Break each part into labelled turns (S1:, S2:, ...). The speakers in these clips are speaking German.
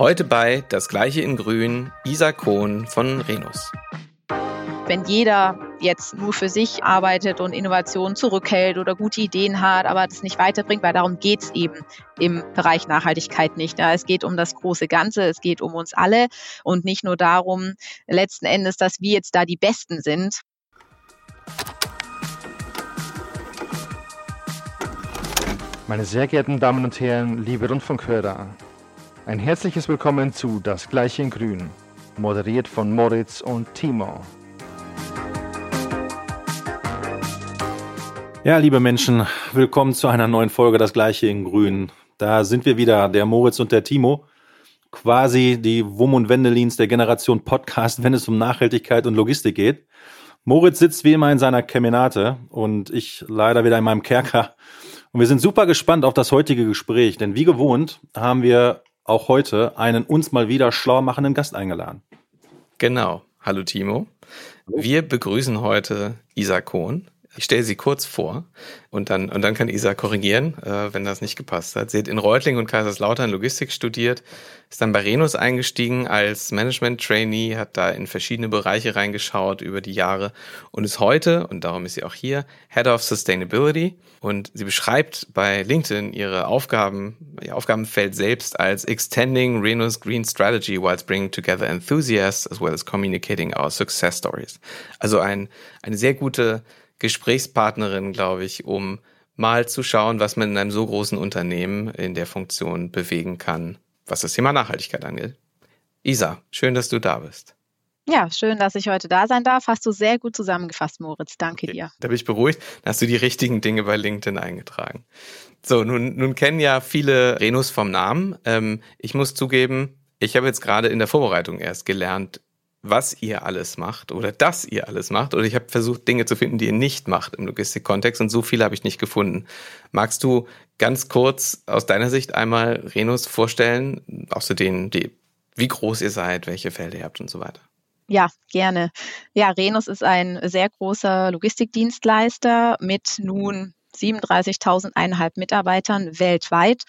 S1: Heute bei Das Gleiche in Grün, Isa Kohn von Renus.
S2: Wenn jeder jetzt nur für sich arbeitet und Innovationen zurückhält oder gute Ideen hat, aber das nicht weiterbringt, weil darum geht es eben im Bereich Nachhaltigkeit nicht. Ja, es geht um das große Ganze, es geht um uns alle und nicht nur darum, letzten Endes, dass wir jetzt da die Besten sind.
S3: Meine sehr geehrten Damen und Herren, liebe Rundfunkhörer, ein herzliches Willkommen zu Das Gleiche in Grün, moderiert von Moritz und Timo.
S4: Ja, liebe Menschen, willkommen zu einer neuen Folge Das Gleiche in Grün. Da sind wir wieder, der Moritz und der Timo. Quasi die Wum und Wendelins der Generation Podcast, wenn es um Nachhaltigkeit und Logistik geht. Moritz sitzt wie immer in seiner Kemenate und ich leider wieder in meinem Kerker. Und wir sind super gespannt auf das heutige Gespräch, denn wie gewohnt haben wir auch heute einen uns mal wieder schlau machenden Gast eingeladen.
S1: Genau. Hallo Timo. Wir begrüßen heute Isa Kohn. Ich stelle sie kurz vor und dann, und dann kann Isa korrigieren, äh, wenn das nicht gepasst hat. Sie hat in Reutling und Kaiserslautern Logistik studiert, ist dann bei Renus eingestiegen als Management-Trainee, hat da in verschiedene Bereiche reingeschaut über die Jahre und ist heute, und darum ist sie auch hier, Head of Sustainability. Und sie beschreibt bei LinkedIn ihre Aufgaben, ihr Aufgabenfeld selbst als Extending Renus Green Strategy whilst bringing together enthusiasts as well as communicating our success stories. Also ein, eine sehr gute Gesprächspartnerin, glaube ich, um mal zu schauen, was man in einem so großen Unternehmen in der Funktion bewegen kann, was das Thema Nachhaltigkeit angeht. Isa, schön, dass du da bist.
S2: Ja, schön, dass ich heute da sein darf. Hast du sehr gut zusammengefasst, Moritz. Danke
S1: okay,
S2: dir.
S1: Da bin ich beruhigt. Da hast du die richtigen Dinge bei LinkedIn eingetragen. So, nun, nun kennen ja viele Renus vom Namen. Ähm, ich muss zugeben, ich habe jetzt gerade in der Vorbereitung erst gelernt, was ihr alles macht oder dass ihr alles macht. Oder ich habe versucht, Dinge zu finden, die ihr nicht macht im Logistikkontext und so viele habe ich nicht gefunden. Magst du ganz kurz aus deiner Sicht einmal Renus vorstellen, außerdem die, wie groß ihr seid, welche Felder ihr habt und so weiter?
S2: Ja, gerne. Ja, Renus ist ein sehr großer Logistikdienstleister mit nun 37.000 Mitarbeitern weltweit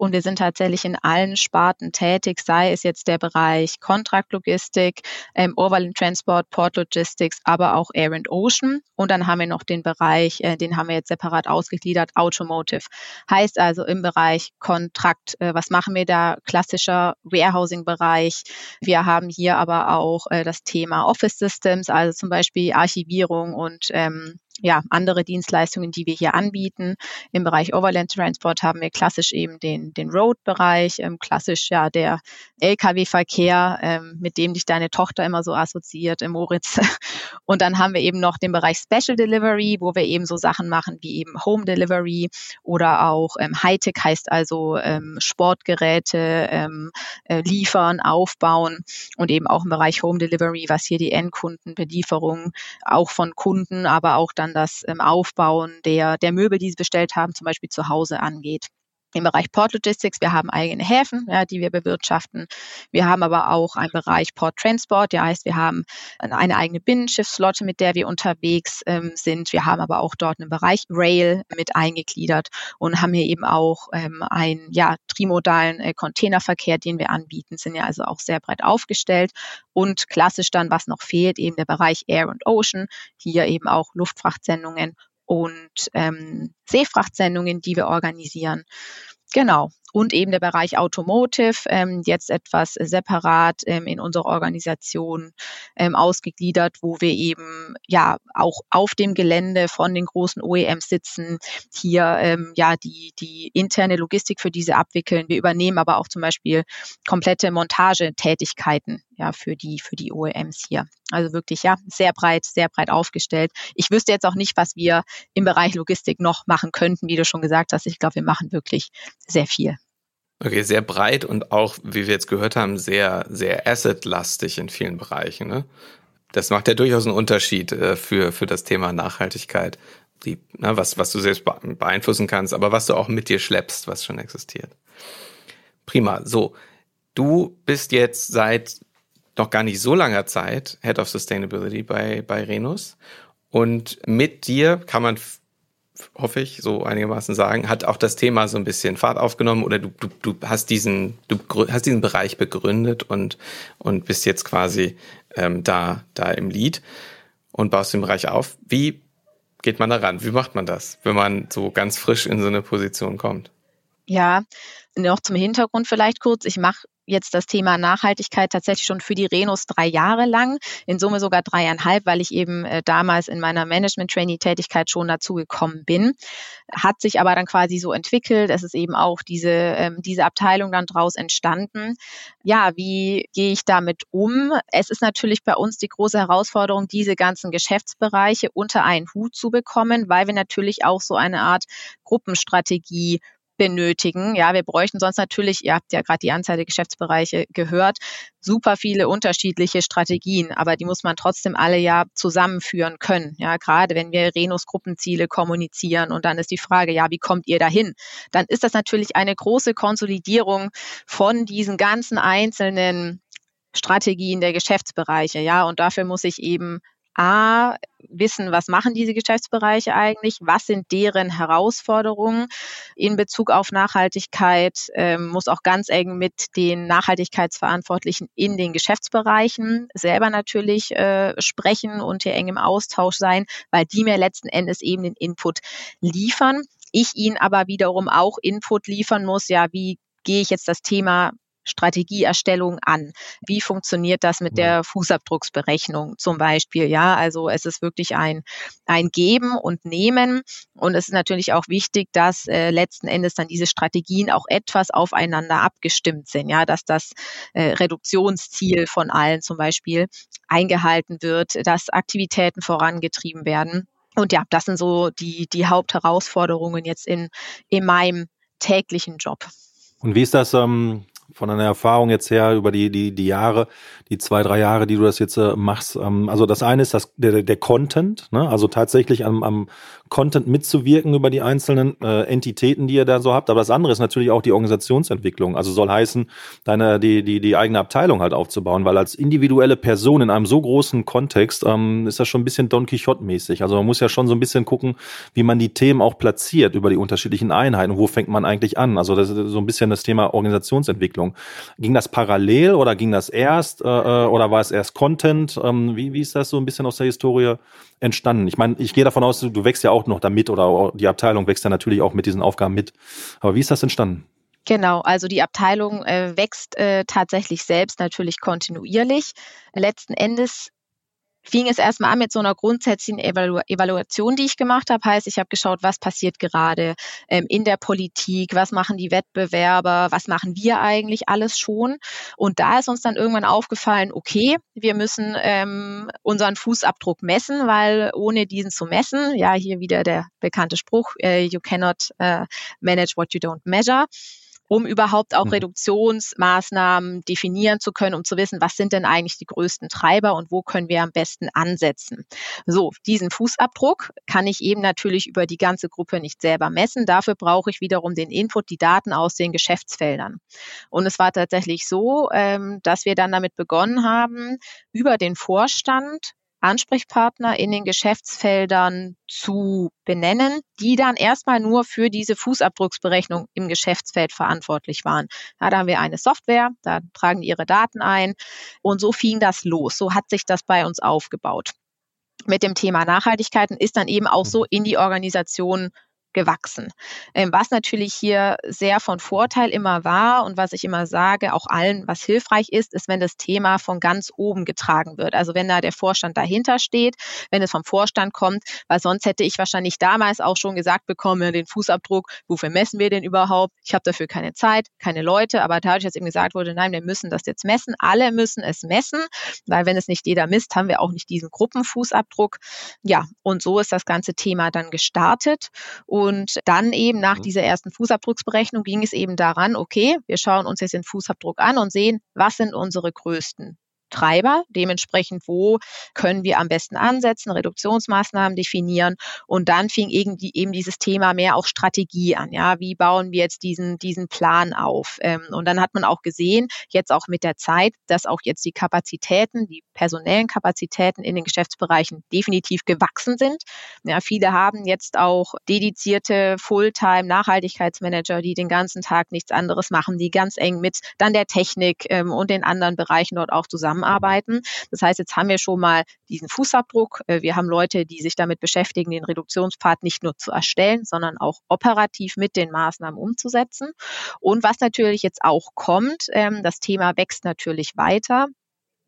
S2: und wir sind tatsächlich in allen Sparten tätig, sei es jetzt der Bereich Contract Logistik, ähm, Overland Transport, Port Logistics, aber auch Air and Ocean. Und dann haben wir noch den Bereich, äh, den haben wir jetzt separat ausgegliedert, Automotive. Heißt also im Bereich Kontrakt, äh, was machen wir da? Klassischer Warehousing-Bereich. Wir haben hier aber auch äh, das Thema Office Systems, also zum Beispiel Archivierung und ähm, ja, andere Dienstleistungen, die wir hier anbieten. Im Bereich Overland Transport haben wir klassisch eben den, den Road-Bereich, ähm, klassisch ja der Lkw-Verkehr, ähm, mit dem dich deine Tochter immer so assoziiert, im Moritz. Und dann haben wir eben noch den Bereich Special Delivery, wo wir eben so Sachen machen wie eben Home Delivery oder auch ähm, Hightech heißt also ähm, Sportgeräte ähm, äh, liefern, aufbauen und eben auch im Bereich Home Delivery, was hier die Endkundenbelieferung auch von Kunden, aber auch dann das ähm, Aufbauen der, der Möbel, die sie bestellt haben, zum Beispiel zu Hause angeht im Bereich Port Logistics. Wir haben eigene Häfen, ja, die wir bewirtschaften. Wir haben aber auch einen Bereich Port Transport, der heißt, wir haben eine eigene Binnenschiffsflotte, mit der wir unterwegs ähm, sind. Wir haben aber auch dort einen Bereich Rail mit eingegliedert und haben hier eben auch ähm, einen ja, trimodalen äh, Containerverkehr, den wir anbieten, sind ja also auch sehr breit aufgestellt. Und klassisch dann, was noch fehlt, eben der Bereich Air und Ocean, hier eben auch Luftfrachtsendungen und ähm, Seefrachtsendungen, die wir organisieren. Genau. Und eben der Bereich Automotive, ähm, jetzt etwas separat ähm, in unserer Organisation ähm, ausgegliedert, wo wir eben ja auch auf dem Gelände von den großen OEMs sitzen, hier ähm, ja die, die interne Logistik für diese abwickeln. Wir übernehmen aber auch zum Beispiel komplette Montagetätigkeiten ja, für die, für die OEMs hier. Also wirklich, ja, sehr breit, sehr breit aufgestellt. Ich wüsste jetzt auch nicht, was wir im Bereich Logistik noch machen könnten, wie du schon gesagt hast. Ich glaube, wir machen wirklich sehr viel.
S1: Okay, sehr breit und auch, wie wir jetzt gehört haben, sehr, sehr assetlastig in vielen Bereichen. Ne? Das macht ja durchaus einen Unterschied äh, für, für das Thema Nachhaltigkeit. Die, na, was, was du selbst beeinflussen kannst, aber was du auch mit dir schleppst, was schon existiert. Prima. So, du bist jetzt seit noch gar nicht so langer Zeit Head of Sustainability bei, bei Renus. Und mit dir kann man hoffe ich, so einigermaßen sagen, hat auch das Thema so ein bisschen Fahrt aufgenommen oder du, du, du hast diesen, du hast diesen Bereich begründet und, und bist jetzt quasi ähm, da, da im Lied und baust den Bereich auf. Wie geht man da ran? Wie macht man das, wenn man so ganz frisch in so eine Position kommt?
S2: Ja, noch zum Hintergrund vielleicht kurz. Ich mache jetzt das Thema Nachhaltigkeit tatsächlich schon für die Renos drei Jahre lang, in Summe sogar dreieinhalb, weil ich eben äh, damals in meiner Management-Trainee-Tätigkeit schon dazu gekommen bin. Hat sich aber dann quasi so entwickelt. Es ist eben auch diese, ähm, diese Abteilung dann draus entstanden. Ja, wie gehe ich damit um? Es ist natürlich bei uns die große Herausforderung, diese ganzen Geschäftsbereiche unter einen Hut zu bekommen, weil wir natürlich auch so eine Art Gruppenstrategie benötigen. Ja, wir bräuchten sonst natürlich, ihr habt ja gerade die Anzahl der Geschäftsbereiche gehört, super viele unterschiedliche Strategien, aber die muss man trotzdem alle ja zusammenführen können. Ja, gerade wenn wir Renus Gruppenziele kommunizieren und dann ist die Frage, ja, wie kommt ihr dahin? Dann ist das natürlich eine große Konsolidierung von diesen ganzen einzelnen Strategien der Geschäftsbereiche, ja, und dafür muss ich eben A, wissen, was machen diese Geschäftsbereiche eigentlich, was sind deren Herausforderungen in Bezug auf Nachhaltigkeit, ähm, muss auch ganz eng mit den Nachhaltigkeitsverantwortlichen in den Geschäftsbereichen selber natürlich äh, sprechen und hier eng im Austausch sein, weil die mir letzten Endes eben den Input liefern. Ich ihnen aber wiederum auch Input liefern muss, ja, wie gehe ich jetzt das Thema Strategieerstellung an. Wie funktioniert das mit der Fußabdrucksberechnung zum Beispiel? Ja, also es ist wirklich ein, ein Geben und Nehmen. Und es ist natürlich auch wichtig, dass äh, letzten Endes dann diese Strategien auch etwas aufeinander abgestimmt sind. Ja, dass das äh, Reduktionsziel von allen zum Beispiel eingehalten wird, dass Aktivitäten vorangetrieben werden. Und ja, das sind so die, die Hauptherausforderungen jetzt in, in meinem täglichen Job.
S4: Und wie ist das ähm, von deiner Erfahrung jetzt her über die, die, die Jahre, die zwei, drei Jahre, die du das jetzt äh, machst. Ähm, also das eine ist das, der, der Content, ne? also tatsächlich am, am Content mitzuwirken über die einzelnen äh, Entitäten, die ihr da so habt. Aber das andere ist natürlich auch die Organisationsentwicklung. Also soll heißen, deine, die, die, die eigene Abteilung halt aufzubauen, weil als individuelle Person in einem so großen Kontext ähm, ist das schon ein bisschen Don Quixote-mäßig. Also man muss ja schon so ein bisschen gucken, wie man die Themen auch platziert über die unterschiedlichen Einheiten. Wo fängt man eigentlich an? Also das ist so ein bisschen das Thema Organisationsentwicklung. Ging das parallel oder ging das erst äh, äh oder war es erst Content? Ähm, wie, wie ist das so ein bisschen aus der Historie entstanden? Ich meine, ich gehe davon aus, du wächst ja auch noch damit oder die Abteilung wächst ja natürlich auch mit diesen Aufgaben mit. Aber wie ist das entstanden?
S2: Genau, also die Abteilung äh, wächst äh, tatsächlich selbst natürlich kontinuierlich. Letzten Endes fing es erstmal an mit so einer grundsätzlichen Evalu Evaluation, die ich gemacht habe. Heißt, ich habe geschaut, was passiert gerade ähm, in der Politik, was machen die Wettbewerber, was machen wir eigentlich alles schon. Und da ist uns dann irgendwann aufgefallen, okay, wir müssen ähm, unseren Fußabdruck messen, weil ohne diesen zu messen, ja, hier wieder der bekannte Spruch, äh, you cannot uh, manage what you don't measure um überhaupt auch mhm. Reduktionsmaßnahmen definieren zu können, um zu wissen, was sind denn eigentlich die größten Treiber und wo können wir am besten ansetzen. So, diesen Fußabdruck kann ich eben natürlich über die ganze Gruppe nicht selber messen. Dafür brauche ich wiederum den Input, die Daten aus den Geschäftsfeldern. Und es war tatsächlich so, ähm, dass wir dann damit begonnen haben, über den Vorstand Ansprechpartner in den Geschäftsfeldern zu benennen, die dann erstmal nur für diese Fußabdrucksberechnung im Geschäftsfeld verantwortlich waren. Ja, da haben wir eine Software, da tragen die ihre Daten ein und so fing das los. So hat sich das bei uns aufgebaut. Mit dem Thema Nachhaltigkeiten ist dann eben auch so in die Organisation gewachsen. Ähm, was natürlich hier sehr von Vorteil immer war und was ich immer sage, auch allen, was hilfreich ist, ist, wenn das Thema von ganz oben getragen wird. Also wenn da der Vorstand dahinter steht, wenn es vom Vorstand kommt, weil sonst hätte ich wahrscheinlich damals auch schon gesagt bekommen, den Fußabdruck, wofür messen wir den überhaupt? Ich habe dafür keine Zeit, keine Leute, aber dadurch, dass eben gesagt wurde, nein, wir müssen das jetzt messen, alle müssen es messen, weil wenn es nicht jeder misst, haben wir auch nicht diesen Gruppenfußabdruck. Ja, und so ist das ganze Thema dann gestartet. Und und dann eben nach mhm. dieser ersten Fußabdrucksberechnung ging es eben daran, okay, wir schauen uns jetzt den Fußabdruck an und sehen, was sind unsere größten Treiber. Dementsprechend, wo können wir am besten ansetzen, Reduktionsmaßnahmen definieren. Und dann fing irgendwie eben dieses Thema mehr auch Strategie an. Ja, wie bauen wir jetzt diesen, diesen Plan auf? Ähm, und dann hat man auch gesehen, jetzt auch mit der Zeit, dass auch jetzt die Kapazitäten, die personellen Kapazitäten in den Geschäftsbereichen definitiv gewachsen sind. Ja, viele haben jetzt auch dedizierte Fulltime-Nachhaltigkeitsmanager, die den ganzen Tag nichts anderes machen, die ganz eng mit dann der Technik ähm, und den anderen Bereichen dort auch zusammenarbeiten. Das heißt, jetzt haben wir schon mal diesen Fußabdruck. Äh, wir haben Leute, die sich damit beschäftigen, den Reduktionspfad nicht nur zu erstellen, sondern auch operativ mit den Maßnahmen umzusetzen. Und was natürlich jetzt auch kommt, ähm, das Thema wächst natürlich weiter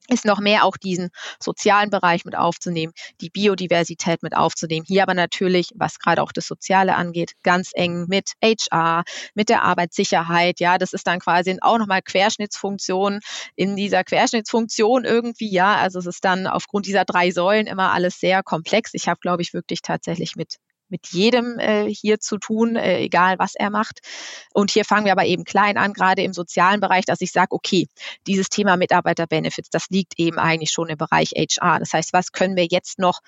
S2: ist noch mehr auch diesen sozialen Bereich mit aufzunehmen, die Biodiversität mit aufzunehmen. Hier aber natürlich, was gerade auch das Soziale angeht, ganz eng mit HR, mit der Arbeitssicherheit. Ja, das ist dann quasi auch nochmal Querschnittsfunktion in dieser Querschnittsfunktion irgendwie. Ja, also es ist dann aufgrund dieser drei Säulen immer alles sehr komplex. Ich habe, glaube ich, wirklich tatsächlich mit mit jedem äh, hier zu tun, äh, egal was er macht. Und hier fangen wir aber eben klein an, gerade im sozialen Bereich, dass ich sage, okay, dieses Thema Mitarbeiterbenefits, das liegt eben eigentlich schon im Bereich HR. Das heißt, was können wir jetzt noch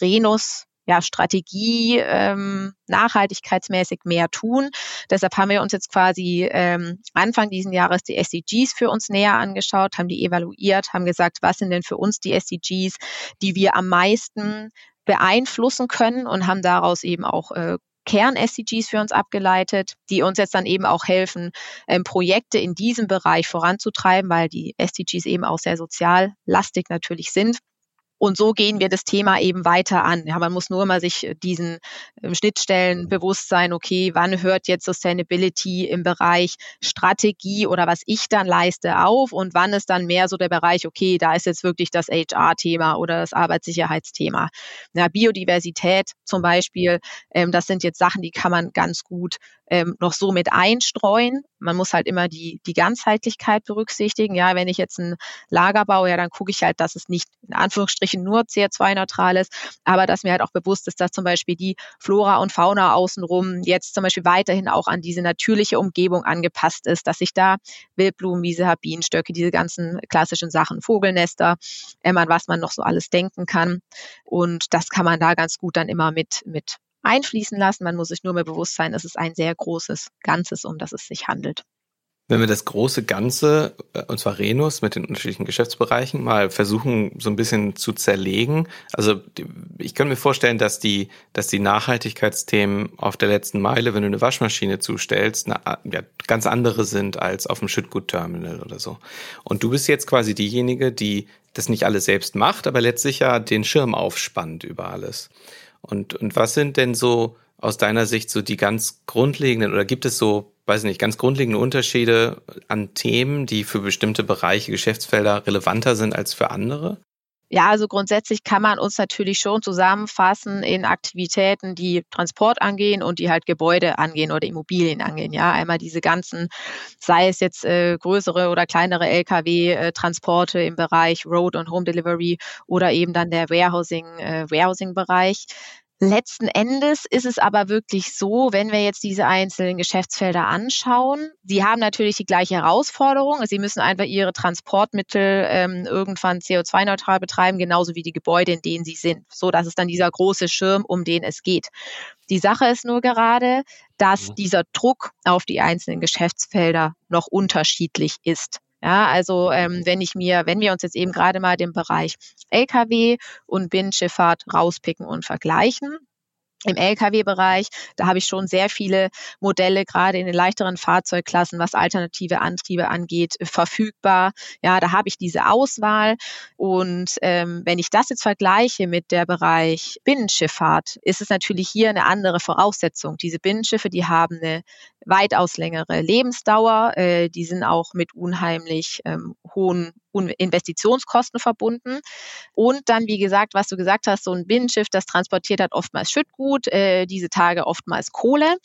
S2: Renus ja, Strategie ähm, nachhaltigkeitsmäßig mehr tun. Deshalb haben wir uns jetzt quasi ähm, Anfang diesen Jahres die SDGs für uns näher angeschaut, haben die evaluiert, haben gesagt, was sind denn für uns die SDGs, die wir am meisten beeinflussen können und haben daraus eben auch äh, Kern-SDGs für uns abgeleitet, die uns jetzt dann eben auch helfen, ähm, Projekte in diesem Bereich voranzutreiben, weil die SDGs eben auch sehr sozial lastig natürlich sind. Und so gehen wir das Thema eben weiter an. Ja, man muss nur mal sich äh, diesen äh, Schnittstellen bewusst sein, okay, wann hört jetzt Sustainability im Bereich Strategie oder was ich dann leiste auf und wann ist dann mehr so der Bereich, okay, da ist jetzt wirklich das HR-Thema oder das Arbeitssicherheitsthema. Ja, Biodiversität zum Beispiel, ähm, das sind jetzt Sachen, die kann man ganz gut ähm, noch so mit einstreuen. Man muss halt immer die, die Ganzheitlichkeit berücksichtigen. Ja, wenn ich jetzt ein Lager baue, ja, dann gucke ich halt, dass es nicht in Anführungsstrichen nur CO2-neutral ist, aber dass mir halt auch bewusst ist, dass zum Beispiel die Flora und Fauna außenrum jetzt zum Beispiel weiterhin auch an diese natürliche Umgebung angepasst ist, dass ich da Wildblumen, Wiese habe, Bienenstöcke, diese ganzen klassischen Sachen, Vogelnester, ähm, an was man noch so alles denken kann. Und das kann man da ganz gut dann immer mit, mit einfließen lassen. Man muss sich nur mehr bewusst sein, es ist ein sehr großes Ganzes, um das es sich handelt.
S1: Wenn wir das große Ganze, äh, und zwar Renus mit den unterschiedlichen Geschäftsbereichen, mal versuchen, so ein bisschen zu zerlegen. Also ich kann mir vorstellen, dass die, dass die Nachhaltigkeitsthemen auf der letzten Meile, wenn du eine Waschmaschine zustellst, eine, ja, ganz andere sind als auf dem Schüttgutterminal oder so. Und du bist jetzt quasi diejenige, die das nicht alles selbst macht, aber letztlich ja den Schirm aufspannt über alles. Und, und was sind denn so aus deiner Sicht so die ganz grundlegenden oder gibt es so, weiß nicht, ganz grundlegende Unterschiede an Themen, die für bestimmte Bereiche, Geschäftsfelder relevanter sind als für andere?
S2: Ja, also grundsätzlich kann man uns natürlich schon zusammenfassen in Aktivitäten, die Transport angehen und die halt Gebäude angehen oder Immobilien angehen. Ja, einmal diese ganzen, sei es jetzt äh, größere oder kleinere Lkw-Transporte im Bereich Road und Home Delivery oder eben dann der Warehousing, äh, Warehousing-Bereich. Letzten Endes ist es aber wirklich so, wenn wir jetzt diese einzelnen Geschäftsfelder anschauen, sie haben natürlich die gleiche Herausforderung. Sie müssen einfach ihre Transportmittel ähm, irgendwann CO2-neutral betreiben, genauso wie die Gebäude, in denen sie sind. So, das ist dann dieser große Schirm, um den es geht. Die Sache ist nur gerade, dass ja. dieser Druck auf die einzelnen Geschäftsfelder noch unterschiedlich ist. Ja, also ähm, wenn ich mir, wenn wir uns jetzt eben gerade mal den Bereich Lkw und Binnenschifffahrt rauspicken und vergleichen, im Lkw-Bereich, da habe ich schon sehr viele Modelle, gerade in den leichteren Fahrzeugklassen, was alternative Antriebe angeht, verfügbar. Ja, da habe ich diese Auswahl. Und ähm, wenn ich das jetzt vergleiche mit der Bereich Binnenschifffahrt, ist es natürlich hier eine andere Voraussetzung. Diese Binnenschiffe, die haben eine weitaus längere Lebensdauer. Äh, die sind auch mit unheimlich ähm, hohen Investitionskosten verbunden. Und dann, wie gesagt, was du gesagt hast, so ein Binnenschiff, das transportiert hat oftmals Schüttgut, äh, diese Tage oftmals Kohle.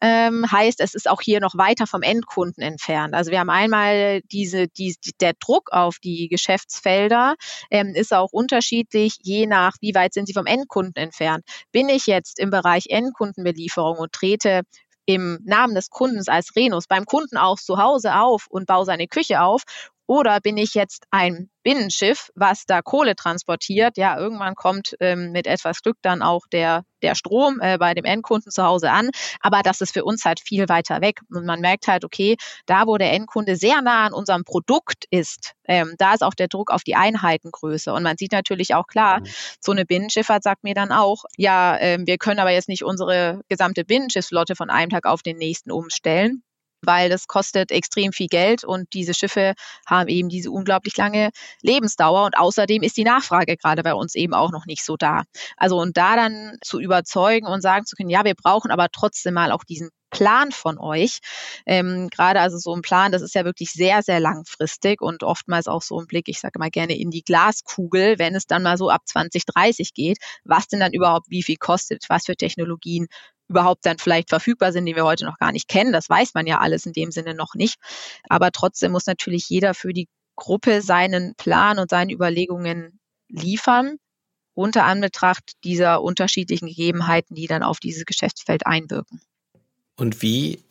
S2: Ähm, heißt, es ist auch hier noch weiter vom Endkunden entfernt. Also wir haben einmal diese, die, der Druck auf die Geschäftsfelder ähm, ist auch unterschiedlich, je nach, wie weit sind sie vom Endkunden entfernt. Bin ich jetzt im Bereich Endkundenbelieferung und trete im Namen des Kundens als Renus beim Kunden auch zu Hause auf und baue seine Küche auf Oder bin ich jetzt ein Binnenschiff, was da Kohle transportiert? Ja, irgendwann kommt ähm, mit etwas Glück dann auch der, der Strom äh, bei dem Endkunden zu Hause an. Aber das ist für uns halt viel weiter weg. Und man merkt halt, okay, da wo der Endkunde sehr nah an unserem Produkt ist, ähm, da ist auch der Druck auf die Einheitengröße. Und man sieht natürlich auch klar, mhm. so eine Binnenschifffahrt sagt mir dann auch, ja, äh, wir können aber jetzt nicht unsere gesamte Binnenschiffsflotte von einem Tag auf den nächsten umstellen weil das kostet extrem viel Geld und diese Schiffe haben eben diese unglaublich lange Lebensdauer und außerdem ist die Nachfrage gerade bei uns eben auch noch nicht so da. Also und da dann zu überzeugen und sagen zu können, ja, wir brauchen aber trotzdem mal auch diesen Plan von euch. Ähm, Gerade also so ein Plan, das ist ja wirklich sehr, sehr langfristig und oftmals auch so ein Blick, ich sage mal gerne in die Glaskugel, wenn es dann mal so ab 2030 geht, was denn dann überhaupt wie viel kostet, was für Technologien überhaupt dann vielleicht verfügbar sind, die wir heute noch gar nicht kennen. Das weiß man ja alles in dem Sinne noch nicht. Aber trotzdem muss natürlich jeder für die Gruppe seinen Plan und seine Überlegungen liefern, unter Anbetracht dieser unterschiedlichen Gegebenheiten, die dann auf dieses Geschäftsfeld einwirken.
S1: Und wie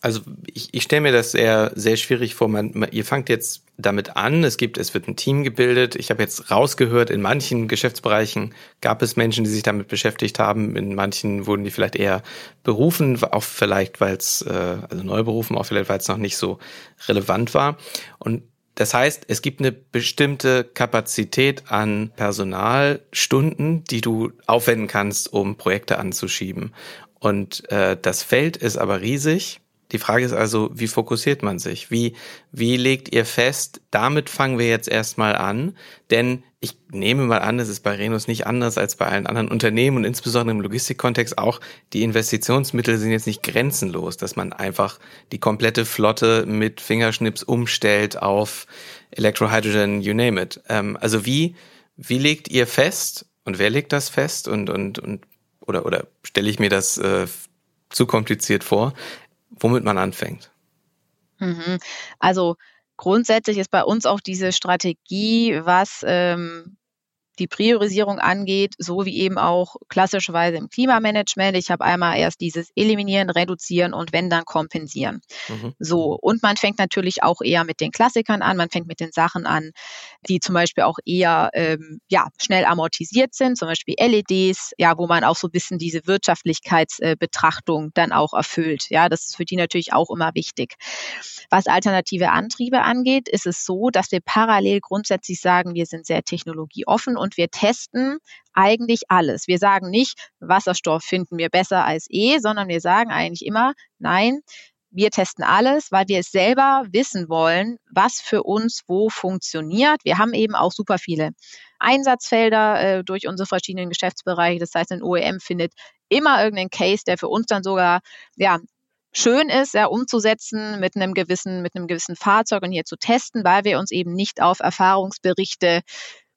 S1: also ich, ich stelle mir das sehr, sehr schwierig vor. Man, man, ihr fangt jetzt damit an, es gibt, es wird ein Team gebildet. Ich habe jetzt rausgehört, in manchen Geschäftsbereichen gab es Menschen, die sich damit beschäftigt haben. In manchen wurden die vielleicht eher berufen, auch vielleicht, weil es, äh, also neu berufen, auch vielleicht, weil es noch nicht so relevant war. Und das heißt, es gibt eine bestimmte Kapazität an Personalstunden, die du aufwenden kannst, um Projekte anzuschieben. Und äh, das Feld ist aber riesig die Frage ist also, wie fokussiert man sich? Wie, wie legt ihr fest, damit fangen wir jetzt erstmal an? Denn ich nehme mal an, es ist bei Renus nicht anders als bei allen anderen Unternehmen und insbesondere im Logistikkontext auch, die Investitionsmittel sind jetzt nicht grenzenlos, dass man einfach die komplette Flotte mit Fingerschnips umstellt auf Electrohydrogen, you name it. Ähm, also wie, wie legt ihr fest und wer legt das fest und, und, und oder, oder stelle ich mir das äh, zu kompliziert vor? Womit man anfängt?
S2: Mhm. Also grundsätzlich ist bei uns auch diese Strategie, was ähm, die Priorisierung angeht, so wie eben auch klassischerweise im Klimamanagement. Ich habe einmal erst dieses Eliminieren, Reduzieren und wenn dann kompensieren. Mhm. So. Und man fängt natürlich auch eher mit den Klassikern an. Man fängt mit den Sachen an, die zum Beispiel auch eher ähm, ja, schnell amortisiert sind, zum Beispiel LEDs, ja, wo man auch so ein bisschen diese Wirtschaftlichkeitsbetrachtung äh, dann auch erfüllt. Ja, das ist für die natürlich auch immer wichtig. Was alternative Antriebe angeht, ist es so, dass wir parallel grundsätzlich sagen, wir sind sehr technologieoffen und wir testen eigentlich alles. Wir sagen nicht, Wasserstoff finden wir besser als E, sondern wir sagen eigentlich immer, nein, wir testen alles, weil wir es selber wissen wollen, was für uns wo funktioniert. Wir haben eben auch super viele Einsatzfelder äh, durch unsere verschiedenen Geschäftsbereiche. Das heißt, ein OEM findet immer irgendeinen Case, der für uns dann sogar ja, schön ist, ja, umzusetzen mit einem gewissen, mit einem gewissen Fahrzeug und hier zu testen, weil wir uns eben nicht auf Erfahrungsberichte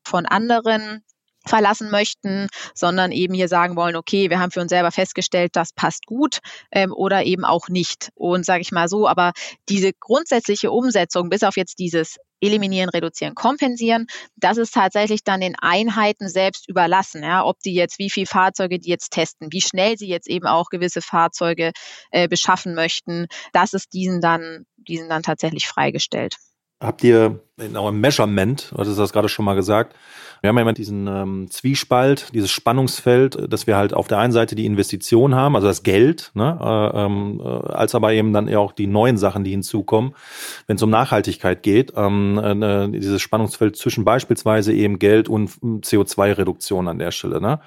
S2: von anderen verlassen möchten, sondern eben hier sagen wollen, okay, wir haben für uns selber festgestellt, das passt gut ähm, oder eben auch nicht. Und sage ich mal so, aber diese grundsätzliche Umsetzung, bis auf jetzt dieses Eliminieren, Reduzieren, Kompensieren, das ist tatsächlich dann den Einheiten selbst überlassen, ja, ob die jetzt, wie viele Fahrzeuge die jetzt testen, wie schnell sie jetzt eben auch gewisse Fahrzeuge äh, beschaffen möchten, das ist diesen dann, diesen dann tatsächlich freigestellt.
S4: Habt ihr in eurem Measurement, du hast das gerade schon mal gesagt, wir haben ja immer diesen ähm, Zwiespalt, dieses Spannungsfeld, dass wir halt auf der einen Seite die Investition haben, also das Geld, ne, äh, ähm, äh, als aber eben dann ja auch die neuen Sachen, die hinzukommen, wenn es um Nachhaltigkeit geht, ähm, äh, dieses Spannungsfeld zwischen beispielsweise eben Geld und CO2-Reduktion an der Stelle. Ne?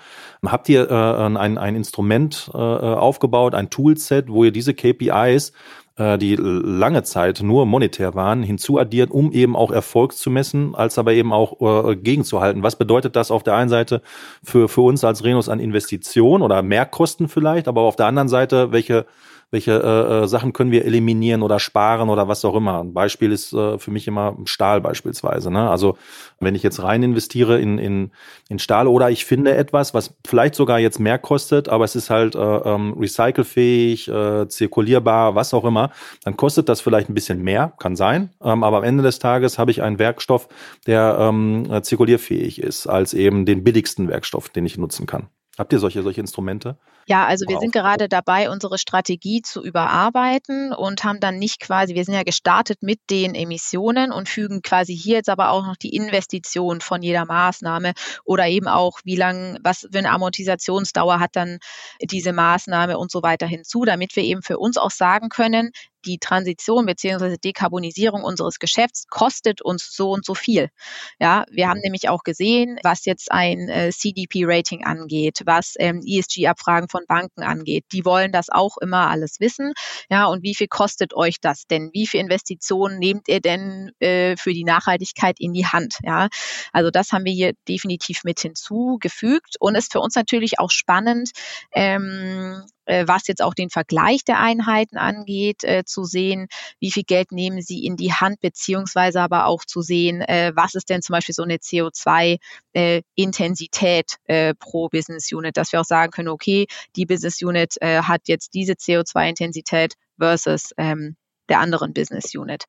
S4: Habt ihr äh, ein, ein Instrument äh, aufgebaut, ein Toolset, wo ihr diese KPIs die lange Zeit nur monetär waren, hinzuaddiert, um eben auch Erfolg zu messen, als aber eben auch äh, gegenzuhalten. Was bedeutet das auf der einen Seite für, für uns als Renus an Investition oder Mehrkosten vielleicht, aber auf der anderen Seite, welche welche äh, äh, Sachen können wir eliminieren oder sparen oder was auch immer. Ein Beispiel ist äh, für mich immer Stahl beispielsweise. Ne? Also wenn ich jetzt rein investiere in, in, in Stahl oder ich finde etwas, was vielleicht sogar jetzt mehr kostet, aber es ist halt äh, ähm, recycelfähig, äh, zirkulierbar, was auch immer, dann kostet das vielleicht ein bisschen mehr, kann sein. Ähm, aber am Ende des Tages habe ich einen Werkstoff, der ähm, zirkulierfähig ist, als eben den billigsten Werkstoff, den ich nutzen kann. Habt ihr solche, solche Instrumente?
S2: Ja, also wir sind gerade dabei, unsere Strategie zu überarbeiten und haben dann nicht quasi, wir sind ja gestartet mit den Emissionen und fügen quasi hier jetzt aber auch noch die Investition von jeder Maßnahme oder eben auch, wie lang, was für eine Amortisationsdauer hat dann diese Maßnahme und so weiter hinzu, damit wir eben für uns auch sagen können, die Transition beziehungsweise Dekarbonisierung unseres Geschäfts kostet uns so und so viel. Ja, wir haben nämlich auch gesehen, was jetzt ein äh, CDP-Rating angeht, was ähm, ESG-Abfragen von Banken angeht. Die wollen das auch immer alles wissen. Ja, und wie viel kostet euch das denn? Wie viel Investitionen nehmt ihr denn äh, für die Nachhaltigkeit in die Hand? Ja, also das haben wir hier definitiv mit hinzugefügt und ist für uns natürlich auch spannend, ähm, äh, was jetzt auch den Vergleich der Einheiten angeht, äh, zu sehen, wie viel Geld nehmen sie in die Hand, beziehungsweise aber auch zu sehen, äh, was ist denn zum Beispiel so eine CO2-Intensität äh, äh, pro Business Unit, dass wir auch sagen können, okay, die Business Unit äh, hat jetzt diese CO2-Intensität versus ähm, der anderen Business Unit.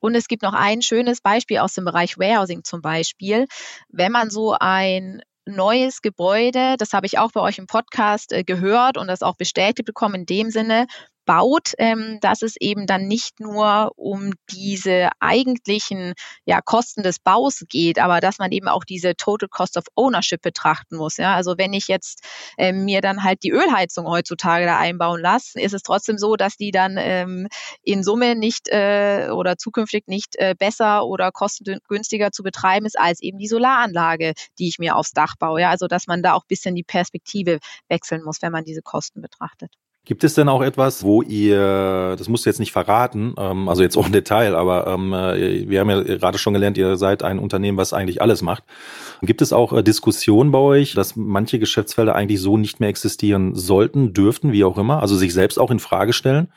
S2: Und es gibt noch ein schönes Beispiel aus dem Bereich Warehousing zum Beispiel. Wenn man so ein neues Gebäude, das habe ich auch bei euch im Podcast äh, gehört und das auch bestätigt bekommen in dem Sinne, baut, ähm, dass es eben dann nicht nur um diese eigentlichen ja, Kosten des Baus geht, aber dass man eben auch diese Total Cost of Ownership betrachten muss. Ja? Also wenn ich jetzt ähm, mir dann halt die Ölheizung heutzutage da einbauen lasse, ist es trotzdem so, dass die dann ähm, in Summe nicht äh, oder zukünftig nicht äh, besser oder kostengünstiger zu betreiben ist als eben die Solaranlage, die ich mir aufs Dach baue. Ja? Also dass man da auch bisschen die Perspektive wechseln muss, wenn man diese Kosten betrachtet.
S4: Gibt es denn auch etwas, wo ihr, das musst du jetzt nicht verraten, ähm, also jetzt auch im Detail, aber ähm, äh, wir haben ja gerade schon gelernt, ihr seid ein Unternehmen, was eigentlich alles macht. Gibt es auch äh, Diskussionen bei euch, dass manche Geschäftsfelder eigentlich so nicht mehr existieren sollten, dürften, wie auch immer, also sich selbst auch in Frage stellen?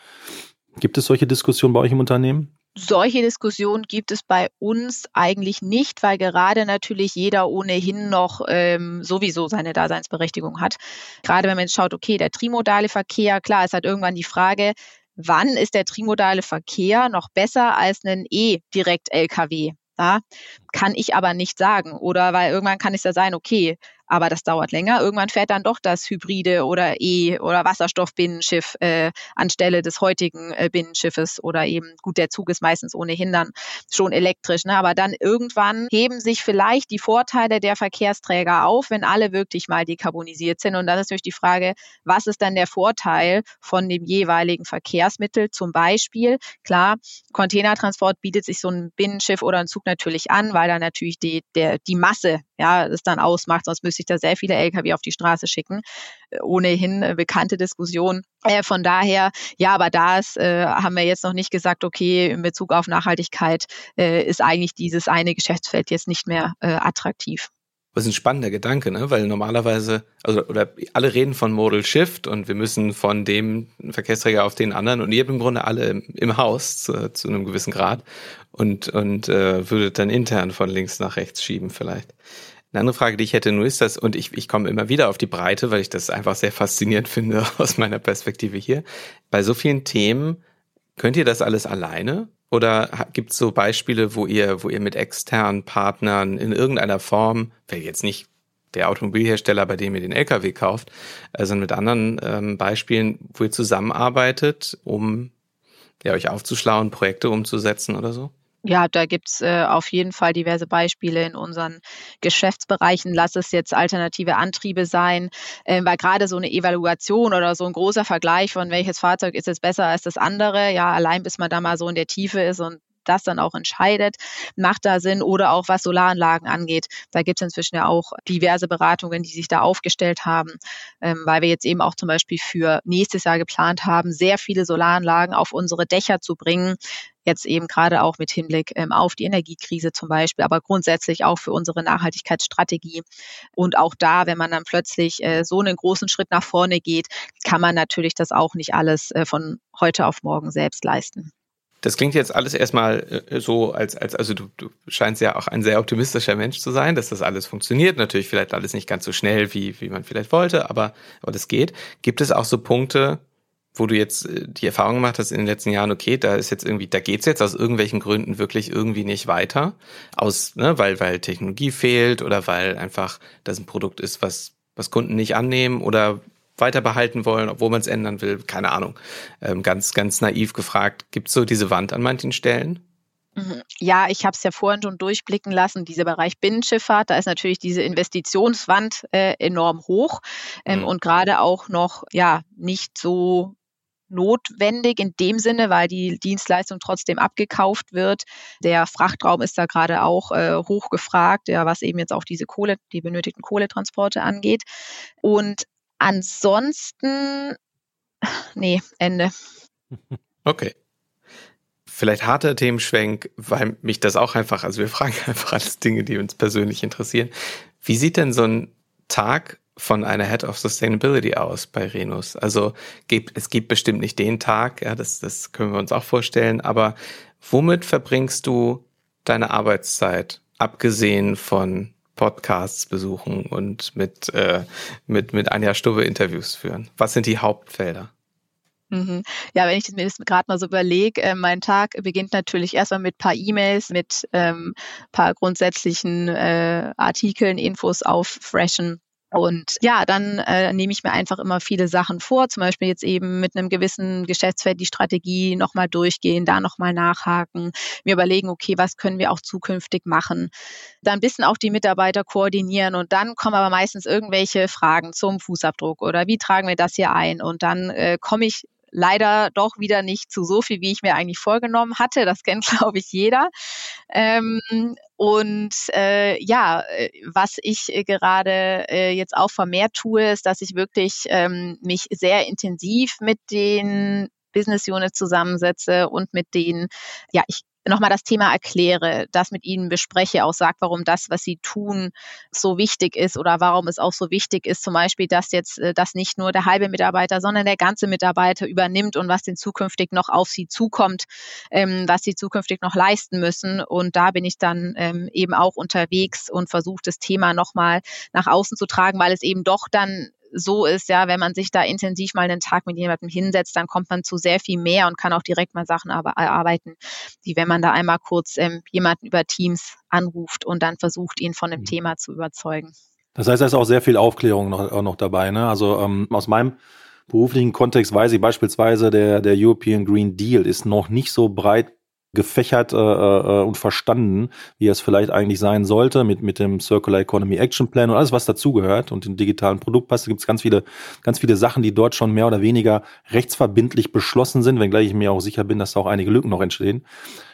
S4: Gibt es solche Diskussionen bei euch im Unternehmen?
S2: Solche Diskussionen gibt es bei uns eigentlich nicht, weil gerade natürlich jeder ohnehin noch ähm, sowieso seine Daseinsberechtigung hat. Gerade wenn man jetzt schaut, okay, der trimodale Verkehr, klar, es hat irgendwann die Frage, wann ist der trimodale Verkehr noch besser als ein E-Direkt-LKW? Ja, kann ich aber nicht sagen. Oder weil irgendwann kann es ja sein, okay, aber das dauert länger. Irgendwann fährt dann doch das Hybride oder E- oder Wasserstoffbinnenschiff äh, anstelle des heutigen äh, Binnenschiffes oder eben, gut, der Zug ist meistens ohnehin dann schon elektrisch, ne? aber dann irgendwann heben sich vielleicht die Vorteile der Verkehrsträger auf, wenn alle wirklich mal dekarbonisiert sind. Und dann ist natürlich die Frage, was ist dann der Vorteil von dem jeweiligen Verkehrsmittel? Zum Beispiel, klar, Containertransport bietet sich so ein Binnenschiff oder ein Zug natürlich an, weil da natürlich die, der, die Masse ja, es dann ausmacht, sonst müsste ich da sehr viele Lkw auf die Straße schicken. Äh, ohnehin äh, bekannte Diskussion. Äh, von daher, ja, aber da äh, haben wir jetzt noch nicht gesagt, okay, in Bezug auf Nachhaltigkeit äh, ist eigentlich dieses eine Geschäftsfeld jetzt nicht mehr äh, attraktiv.
S1: Ist ein spannender Gedanke, ne? weil normalerweise, also oder alle reden von Modal Shift und wir müssen von dem Verkehrsträger auf den anderen und ihr habt im Grunde alle im, im Haus zu, zu, einem gewissen Grad und, und äh, würdet dann intern von links nach rechts schieben vielleicht. Eine andere Frage, die ich hätte, nur ist das, und ich, ich komme immer wieder auf die Breite, weil ich das einfach sehr faszinierend finde aus meiner Perspektive hier. Bei so vielen Themen, könnt ihr das alles alleine? Oder gibt es so Beispiele, wo ihr, wo ihr mit externen Partnern in irgendeiner Form, vielleicht jetzt nicht der Automobilhersteller, bei dem ihr den LKW kauft, sondern mit anderen ähm, Beispielen, wo ihr zusammenarbeitet, um ja, euch aufzuschlauen, Projekte umzusetzen oder so?
S2: Ja, da gibt's äh, auf jeden Fall diverse Beispiele in unseren Geschäftsbereichen. Lass es jetzt alternative Antriebe sein, äh, weil gerade so eine Evaluation oder so ein großer Vergleich von welches Fahrzeug ist jetzt besser als das andere, ja, allein bis man da mal so in der Tiefe ist und das dann auch entscheidet, macht da Sinn oder auch was Solaranlagen angeht. Da gibt es inzwischen ja auch diverse Beratungen, die sich da aufgestellt haben, ähm, weil wir jetzt eben auch zum Beispiel für nächstes Jahr geplant haben, sehr viele Solaranlagen auf unsere Dächer zu bringen, jetzt eben gerade auch mit Hinblick ähm, auf die Energiekrise zum Beispiel, aber grundsätzlich auch für unsere Nachhaltigkeitsstrategie. Und auch da, wenn man dann plötzlich äh, so einen großen Schritt nach vorne geht, kann man natürlich das auch nicht alles äh, von heute auf morgen selbst leisten.
S1: Das klingt jetzt alles erstmal äh, so, als, als also du, du scheinst ja auch ein sehr optimistischer Mensch zu sein, dass das alles funktioniert. Natürlich vielleicht alles nicht ganz so schnell, wie, wie man vielleicht wollte, aber, aber das geht. Gibt es auch so Punkte, wo du jetzt äh, die Erfahrung gemacht hast in den letzten Jahren, okay, da ist jetzt irgendwie, da geht's jetzt aus irgendwelchen Gründen wirklich irgendwie nicht weiter, aus, ne, weil, weil Technologie fehlt oder weil einfach das ein Produkt ist, was was Kunden nicht annehmen oder weiter behalten wollen, obwohl man es ändern will. Keine Ahnung. Ähm, ganz, ganz naiv gefragt. Gibt es so diese Wand an manchen Stellen?
S2: Mhm. Ja, ich habe es ja vorhin schon durchblicken lassen, dieser Bereich Binnenschifffahrt, da ist natürlich diese Investitionswand äh, enorm hoch ähm, mhm. und gerade auch noch ja nicht so notwendig in dem Sinne, weil die Dienstleistung trotzdem abgekauft wird. Der Frachtraum ist da gerade auch äh, hoch gefragt, ja, was eben jetzt auch diese Kohle, die benötigten Kohletransporte angeht. Und ansonsten, nee, Ende.
S1: Okay vielleicht harter Themenschwenk, weil mich das auch einfach, also wir fragen einfach alles Dinge, die uns persönlich interessieren. Wie sieht denn so ein Tag von einer Head of Sustainability aus bei Renus? Also es gibt bestimmt nicht den Tag, ja, das, das können wir uns auch vorstellen, aber womit verbringst du deine Arbeitszeit, abgesehen von Podcasts besuchen und mit, äh, mit, mit Anja Stubbe Interviews führen? Was sind die Hauptfelder?
S2: Mhm. Ja, wenn ich mir das gerade mal so überlege, äh, mein Tag beginnt natürlich erstmal mit paar E-Mails, mit ähm, paar grundsätzlichen äh, Artikeln, Infos auffreshen. Und ja, dann äh, nehme ich mir einfach immer viele Sachen vor, zum Beispiel jetzt eben mit einem gewissen Geschäftsfeld die Strategie nochmal durchgehen, da nochmal nachhaken, mir überlegen, okay, was können wir auch zukünftig machen, dann ein bisschen auch die Mitarbeiter koordinieren und dann kommen aber meistens irgendwelche Fragen zum Fußabdruck oder wie tragen wir das hier ein und dann äh, komme ich leider doch wieder nicht zu so viel, wie ich mir eigentlich vorgenommen hatte. Das kennt, glaube ich, jeder. Ähm, und äh, ja, äh, was ich gerade äh, jetzt auch vermehrt tue, ist, dass ich wirklich ähm, mich sehr intensiv mit den Business Units zusammensetze und mit denen, ja, ich nochmal das Thema erkläre, das mit ihnen bespreche, auch sagt, warum das, was sie tun, so wichtig ist oder warum es auch so wichtig ist, zum Beispiel, dass jetzt äh, das nicht nur der halbe Mitarbeiter, sondern der ganze Mitarbeiter übernimmt und was denn zukünftig noch auf sie zukommt, ähm, was sie zukünftig noch leisten müssen. Und da bin ich dann ähm, eben auch unterwegs und versuche das Thema nochmal nach außen zu tragen, weil es eben doch dann so ist, ja, wenn man sich da intensiv mal einen Tag mit jemandem hinsetzt, dann kommt man zu sehr viel mehr und kann auch direkt mal Sachen erarbeiten, wie wenn man da einmal kurz ähm, jemanden über Teams anruft und dann versucht, ihn von dem mhm. Thema zu überzeugen.
S4: Das heißt, da ist auch sehr viel Aufklärung noch, auch noch dabei. Ne? Also ähm, aus meinem beruflichen Kontext weiß ich beispielsweise, der, der European Green Deal ist noch nicht so breit gefächert äh, äh, und verstanden, wie es vielleicht eigentlich sein sollte, mit, mit dem Circular Economy Action Plan und alles, was dazugehört und den digitalen Produktpass. Da gibt es ganz viele, ganz viele Sachen, die dort schon mehr oder weniger rechtsverbindlich beschlossen sind, wenngleich ich mir auch sicher bin, dass da auch einige Lücken noch entstehen.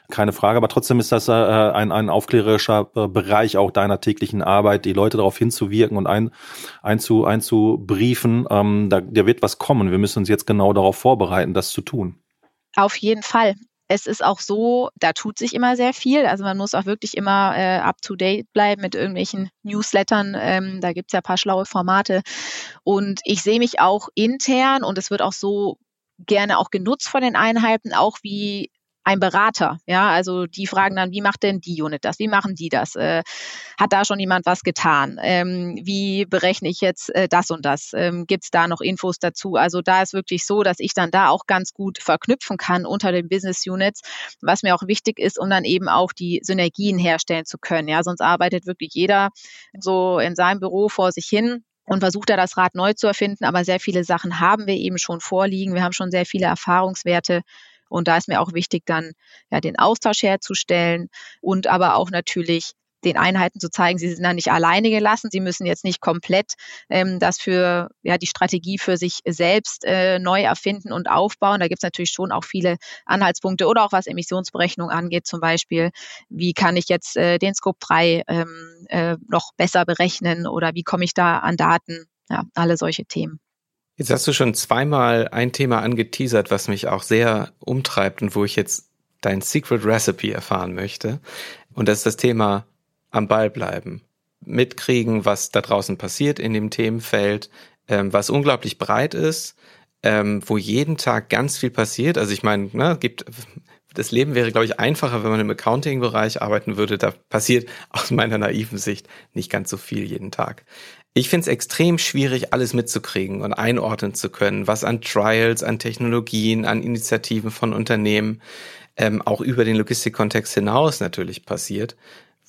S4: Keine Frage, aber trotzdem ist das äh, ein, ein aufklärerischer äh, Bereich auch deiner täglichen Arbeit, die Leute darauf hinzuwirken und ein, einzu, einzubriefen. Ähm, da, da wird was kommen. Wir müssen uns jetzt genau darauf vorbereiten, das zu tun.
S2: Auf jeden Fall es ist auch so, da tut sich immer sehr viel. Also man muss auch wirklich immer äh, up-to-date bleiben mit irgendwelchen Newslettern. Ähm, da gibt's ja paar schlaue Formate. Und ich sehe mich auch intern und es wird auch so gerne auch genutzt von den Einheiten, auch wie ein Berater. Ja, also die fragen dann, wie macht denn die Unit das? Wie machen die das? Äh, hat da schon jemand was getan? Ähm, wie berechne ich jetzt äh, das und das? Ähm, Gibt es da noch Infos dazu? Also da ist wirklich so, dass ich dann da auch ganz gut verknüpfen kann unter den Business Units, was mir auch wichtig ist, um dann eben auch die Synergien herstellen zu können. Ja, sonst arbeitet wirklich jeder so in seinem Büro vor sich hin und versucht da das Rad neu zu erfinden. Aber sehr viele Sachen haben wir eben schon vorliegen. Wir haben schon sehr viele Erfahrungswerte und da ist mir auch wichtig, dann ja den Austausch herzustellen und aber auch natürlich den Einheiten zu zeigen, sie sind da nicht alleine gelassen, sie müssen jetzt nicht komplett ähm, das für ja die Strategie für sich selbst äh, neu erfinden und aufbauen. Da gibt es natürlich schon auch viele Anhaltspunkte oder auch was Emissionsberechnung angeht, zum Beispiel, wie kann ich jetzt äh, den Scope 3 ähm, äh, noch besser berechnen oder wie komme ich da an Daten? Ja, alle solche Themen.
S1: Jetzt hast du schon zweimal ein Thema angeteasert, was mich auch sehr umtreibt und wo ich jetzt dein Secret Recipe erfahren möchte. Und das ist das Thema am Ball bleiben. Mitkriegen, was da draußen passiert in dem Themenfeld, ähm, was unglaublich breit ist, ähm, wo jeden Tag ganz viel passiert. Also ich meine, ne, gibt das Leben wäre, glaube ich, einfacher, wenn man im Accounting-Bereich arbeiten würde. Da passiert aus meiner naiven Sicht nicht ganz so viel jeden Tag. Ich finde es extrem schwierig, alles mitzukriegen und einordnen zu können, was an Trials, an Technologien, an Initiativen von Unternehmen, ähm, auch über den Logistikkontext hinaus natürlich passiert.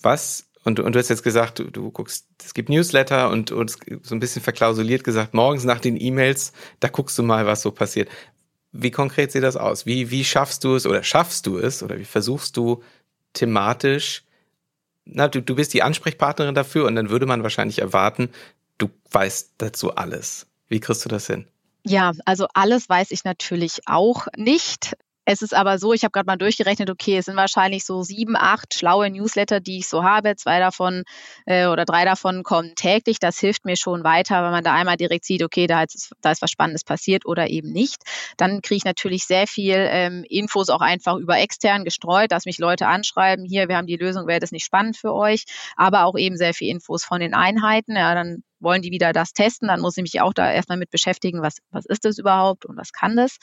S1: Was Und, und du hast jetzt gesagt, du, du guckst, es gibt Newsletter und, und so ein bisschen verklausuliert gesagt, morgens nach den E-Mails, da guckst du mal, was so passiert. Wie konkret sieht das aus? Wie, wie schaffst du es oder schaffst du es oder wie versuchst du thematisch, na, du, du bist die Ansprechpartnerin dafür und dann würde man wahrscheinlich erwarten, du weißt dazu alles. Wie kriegst du das hin?
S2: Ja, also alles weiß ich natürlich auch nicht. Es ist aber so, ich habe gerade mal durchgerechnet, okay, es sind wahrscheinlich so sieben, acht schlaue Newsletter, die ich so habe. Zwei davon äh, oder drei davon kommen täglich. Das hilft mir schon weiter, wenn man da einmal direkt sieht, okay, da ist, da ist was Spannendes passiert oder eben nicht. Dann kriege ich natürlich sehr viel ähm, Infos auch einfach über extern gestreut, dass mich Leute anschreiben, hier, wir haben die Lösung, wäre das nicht spannend für euch, aber auch eben sehr viel Infos von den Einheiten. Ja, dann wollen die wieder das testen, dann muss ich mich auch da erstmal mit beschäftigen, was, was ist das überhaupt und was kann das.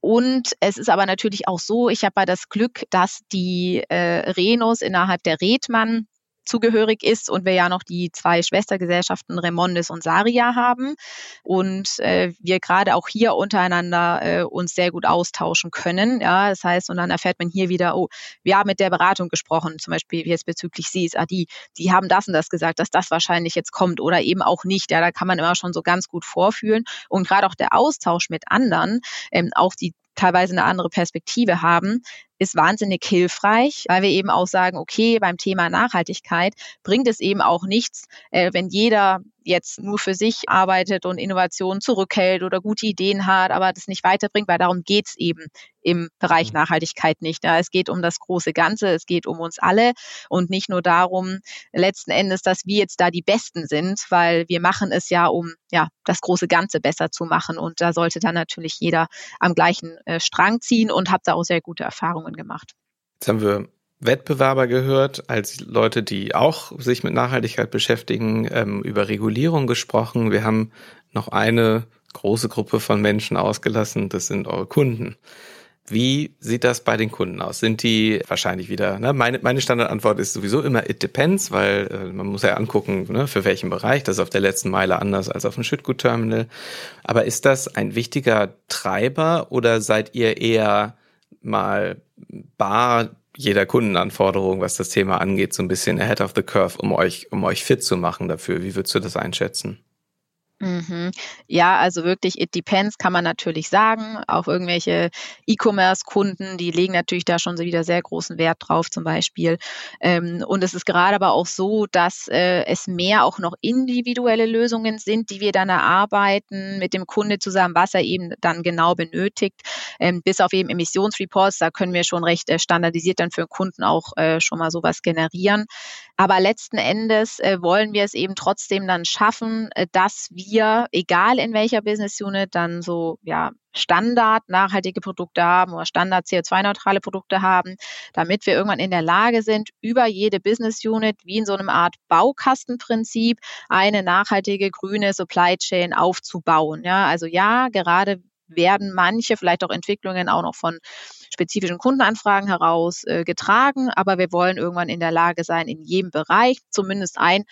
S2: Und es ist aber natürlich auch so, ich habe das Glück, dass die äh, Renos innerhalb der Redmann zugehörig ist und wir ja noch die zwei Schwestergesellschaften Remondes und Saria haben und äh, wir gerade auch hier untereinander äh, uns sehr gut austauschen können. Ja, das heißt, und dann erfährt man hier wieder, oh, wir haben mit der Beratung gesprochen, zum Beispiel jetzt bezüglich CSAD, die haben das und das gesagt, dass das wahrscheinlich jetzt kommt oder eben auch nicht. Ja, da kann man immer schon so ganz gut vorfühlen und gerade auch der Austausch mit anderen, ähm, auch die teilweise eine andere Perspektive haben, ist wahnsinnig hilfreich, weil wir eben auch sagen, okay, beim Thema Nachhaltigkeit bringt es eben auch nichts, äh, wenn jeder jetzt nur für sich arbeitet und Innovationen zurückhält oder gute Ideen hat, aber das nicht weiterbringt, weil darum geht's eben im Bereich mhm. Nachhaltigkeit nicht. Ja, es geht um das große Ganze, es geht um uns alle und nicht nur darum, letzten Endes, dass wir jetzt da die Besten sind, weil wir machen es ja, um ja das große Ganze besser zu machen. Und da sollte dann natürlich jeder am gleichen äh, Strang ziehen und habe da auch sehr gute Erfahrungen gemacht.
S1: Jetzt haben wir Wettbewerber gehört, als Leute, die auch sich mit Nachhaltigkeit beschäftigen, ähm, über Regulierung gesprochen. Wir haben noch eine große Gruppe von Menschen ausgelassen, das sind eure Kunden. Wie sieht das bei den Kunden aus? Sind die wahrscheinlich wieder, ne? meine, meine Standardantwort ist sowieso immer it depends, weil äh, man muss ja angucken, ne, für welchen Bereich. Das ist auf der letzten Meile anders als auf dem Schüttgutterminal. Aber ist das ein wichtiger Treiber oder seid ihr eher mal bar jeder Kundenanforderung, was das Thema angeht, so ein bisschen ahead of the curve, um euch, um euch fit zu machen dafür? Wie würdest du das einschätzen?
S2: Mhm. Ja, also wirklich, it depends, kann man natürlich sagen. Auch irgendwelche E-Commerce-Kunden, die legen natürlich da schon wieder sehr großen Wert drauf, zum Beispiel. Ähm, und es ist gerade aber auch so, dass äh, es mehr auch noch individuelle Lösungen sind, die wir dann erarbeiten mit dem Kunde zusammen, was er eben dann genau benötigt. Ähm, bis auf eben Emissionsreports, da können wir schon recht äh, standardisiert dann für den Kunden auch äh, schon mal sowas generieren. Aber letzten Endes wollen wir es eben trotzdem dann schaffen, dass wir wir, egal in welcher Business Unit, dann so ja Standard nachhaltige Produkte haben oder Standard CO2-neutrale Produkte haben, damit wir irgendwann in der Lage sind, über jede Business Unit wie in so einem Art Baukastenprinzip eine nachhaltige grüne Supply Chain aufzubauen. Ja, also ja, gerade werden manche vielleicht auch Entwicklungen auch noch von spezifischen Kundenanfragen heraus äh, getragen, aber wir wollen irgendwann in der Lage sein, in jedem Bereich zumindest ein